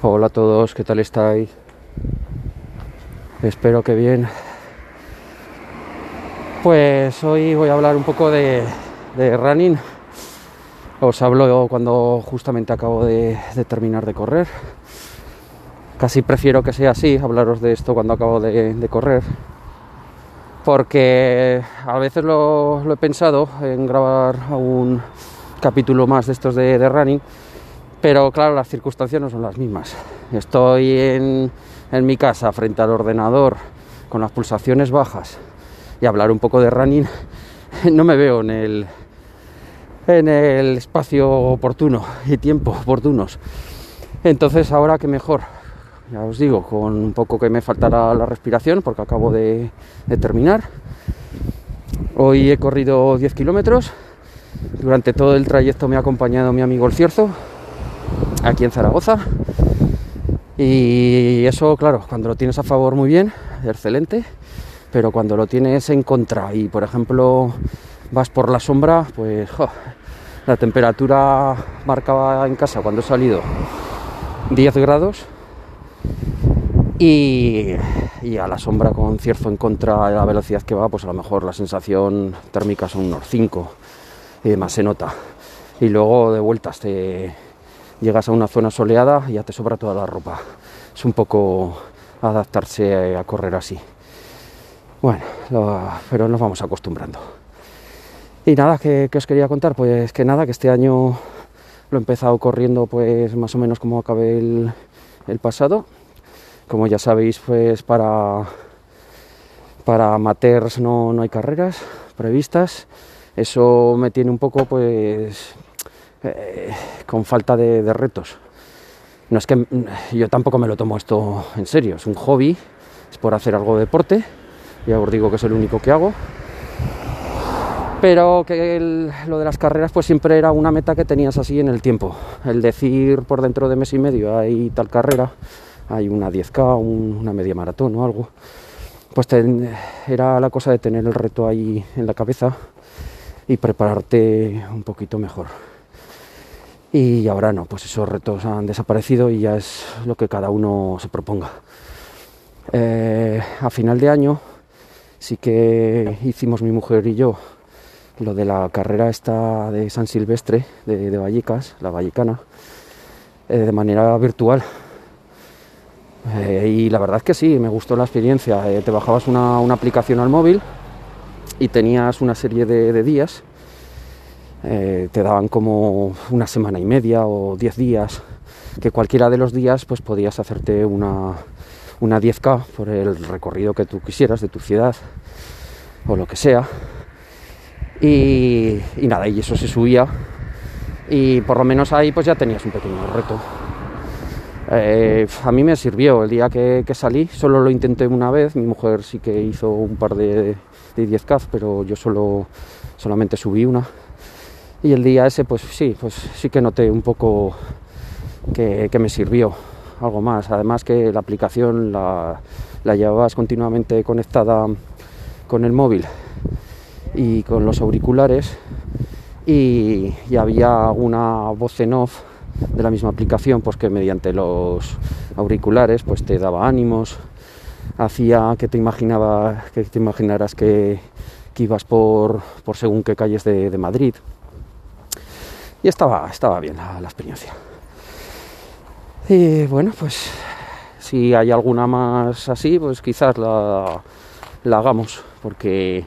Hola a todos, ¿qué tal estáis? Espero que bien. Pues hoy voy a hablar un poco de, running. Os hablo cuando justamente acabo de, terminar de correr. Casi prefiero que sea así, hablaros de esto cuando acabo de, correr. Porque a veces lo, he pensado en grabar un capítulo más de estos de running pero claro, las circunstancias no son las mismas. Estoy en, mi casa frente al ordenador con las pulsaciones bajas y hablar un poco de running, no me veo en el, en el espacio oportuno y tiempo oportunos. Entonces ahora que mejor, ya os digo, con un poco que me faltará la respiración porque acabo de, de terminar. Hoy he corrido 10 kilómetros. Durante todo el trayecto me ha acompañado mi amigo el Cierzo, aquí en Zaragoza. Y eso, claro, cuando lo tienes a favor muy bien, excelente, pero cuando lo tienes en contra y, por ejemplo, vas por la sombra, pues la temperatura marcaba en casa cuando he salido 10 grados y, y, a la sombra con cierzo en contra de la velocidad que va, pues a lo mejor la sensación térmica son unos 5 y demás se nota. Y luego de vueltas te, llegas a una zona soleada y ya te sobra toda la ropa. Es un poco adaptarse a correr así. Bueno, pero nos vamos acostumbrando. Y nada, ¿qué, ¿qué, os quería contar? Pues que nada, que este año lo he empezado corriendo pues más o menos como acabé el, el pasado. Como ya sabéis, pues para, para amateurs no, no hay carreras previstas. Eso me tiene un poco pues eh, con falta de, retos. No es que yo tampoco me lo tomo esto en serio, es un hobby, es por hacer algo de deporte, ya os digo que es el único que hago. Pero que lo de las carreras pues siempre era una meta que tenías así en el tiempo. El decir por dentro de mes y medio hay tal carrera, hay una 10K, un, una media maratón o algo, pues era la cosa de tener el reto ahí en la cabeza y prepararte un poquito mejor y ahora no, pues esos retos han desaparecido y ya es lo que cada uno se proponga. Eh, a final de año sí que hicimos mi mujer y yo lo de la carrera esta de San Silvestre de, de Vallecas, la Vallecana, eh, de manera virtual. Eh, y la verdad es que sí, me gustó la experiencia. Te bajabas una, aplicación al móvil y tenías una serie de días eh, te daban como una semana y media o diez días, que cualquiera de los días pues podías hacerte una, una 10K por el recorrido que tú quisieras de tu ciudad o lo que sea. Y, nada, y eso se subía y por lo menos ahí pues ya tenías un pequeño reto. Eh, a mí me sirvió el día que, que, salí, solo lo intenté una vez, mi mujer sí que hizo un par de, de 10K, pero yo solo, solamente subí una y el día ese pues sí, pues sí que noté un poco que, que me sirvió algo más. Además que la aplicación la, la, llevabas continuamente conectada con el móvil y con los auriculares y, había una voz en off de la misma aplicación pues que mediante los auriculares pues te daba ánimos hacía que te imaginaba que te imaginaras que, que ibas por, por según qué calles de, de Madrid y estaba, estaba bien la, experiencia. Y bueno, pues si hay alguna más así, pues quizás la, la hagamos, porque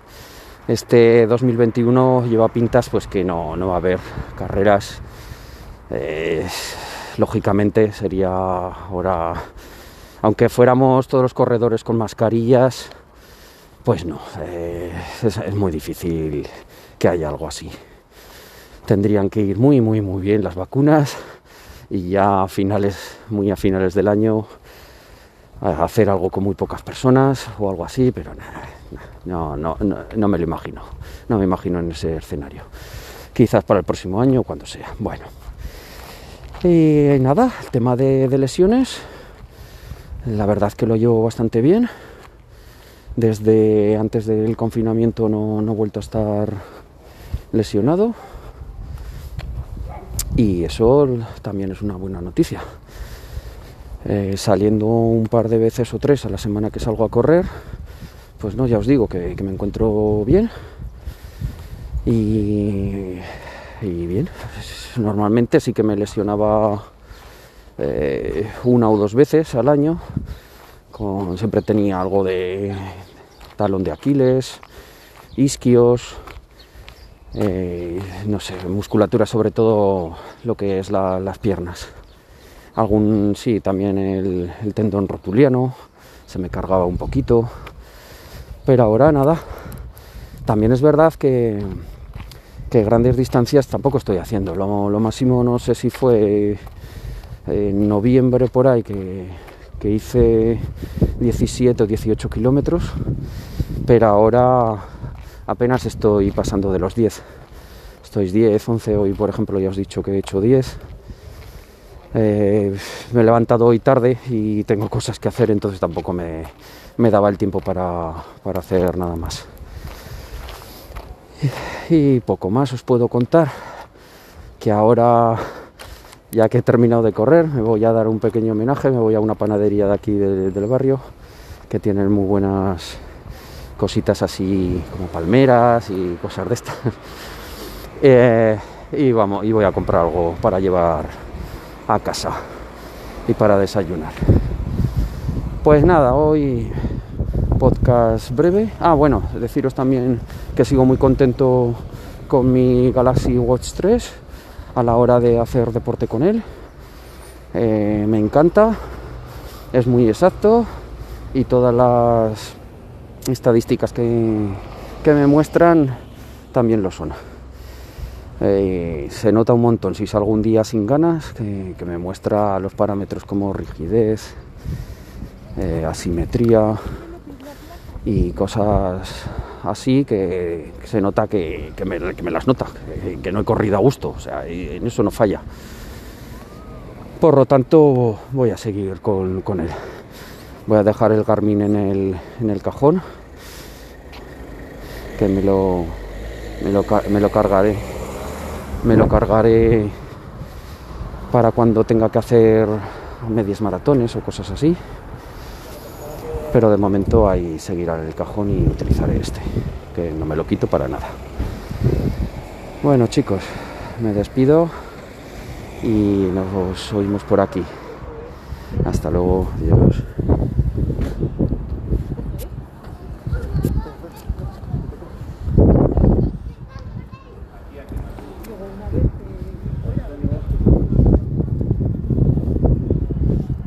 este 2021 lleva pintas pues que no, no va a haber carreras. Lógicamente sería ahora, aunque fuéramos todos los corredores con mascarillas, pues no, es muy difícil que haya algo así tendrían que ir muy, muy, muy bien las vacunas y ya a finales, muy a finales del año, hacer algo con muy pocas personas o algo así, pero no, no, no, no me lo imagino, no me imagino en ese escenario. Quizás para el próximo año, cuando sea. Bueno, y nada, el tema de, de lesiones, la verdad que lo llevo bastante bien. Desde antes del confinamiento no, no he vuelto a estar lesionado y eso también es una buena noticia. eh, saliendo un par de veces o tres a la semana que salgo a correr, pues no, ya os digo que, me encuentro bien y, bien. Normalmente sí que me lesionaba eh, una o dos veces al año, siempre tenía algo de talón de Aquiles, isquios, eh, no sé, musculatura sobre todo lo que es las piernas. Algún, sí, también el, tendón rotuliano, se me cargaba un poquito, pero ahora nada. También es verdad que, grandes distancias tampoco estoy haciendo. Lo, lo, máximo no sé si fue en noviembre por ahí que, que hice 17 o 18 kilómetros, pero ahora apenas estoy pasando de los 10. Estoy 10, 11, hoy por ejemplo ya os he dicho que he hecho 10. Eh, me he levantado hoy tarde y tengo cosas que hacer, entonces tampoco me, daba el tiempo para, hacer nada más. Y, poco más os puedo contar, que ahora ya que he terminado de correr, me voy a dar un pequeño homenaje, me voy a una panadería de aquí del barrio, que tienen muy buenas cositas así como palmeras y cosas de estas. Eh, y vamos, y voy a comprar algo para llevar a casa y para desayunar. Pues nada, hoy podcast breve. Ah, bueno, deciros también que sigo muy contento con mi Galaxy Watch 3 a la hora de hacer deporte con él. Eh, me encanta, es muy exacto y todas las estadísticas que, me muestran también lo son. Eh, se nota un montón si salgo un día sin ganas, que, me muestra los parámetros como rigidez, eh, asimetría y cosas así que, se nota que, me, las nota, que, no he corrido a gusto, o sea, en eso no falla. Por lo tanto, voy a seguir con, él. Voy a dejar el Garmin en el, en el cajón, que me lo, me lo, me lo cargaré. Me lo cargaré para cuando tenga que hacer medias maratones o cosas así pero de momento ahí seguirá en el cajón y utilizaré este, que no me lo quito para nada. Bueno chicos, me despido y nos oímos por aquí. Hasta luego, adiós.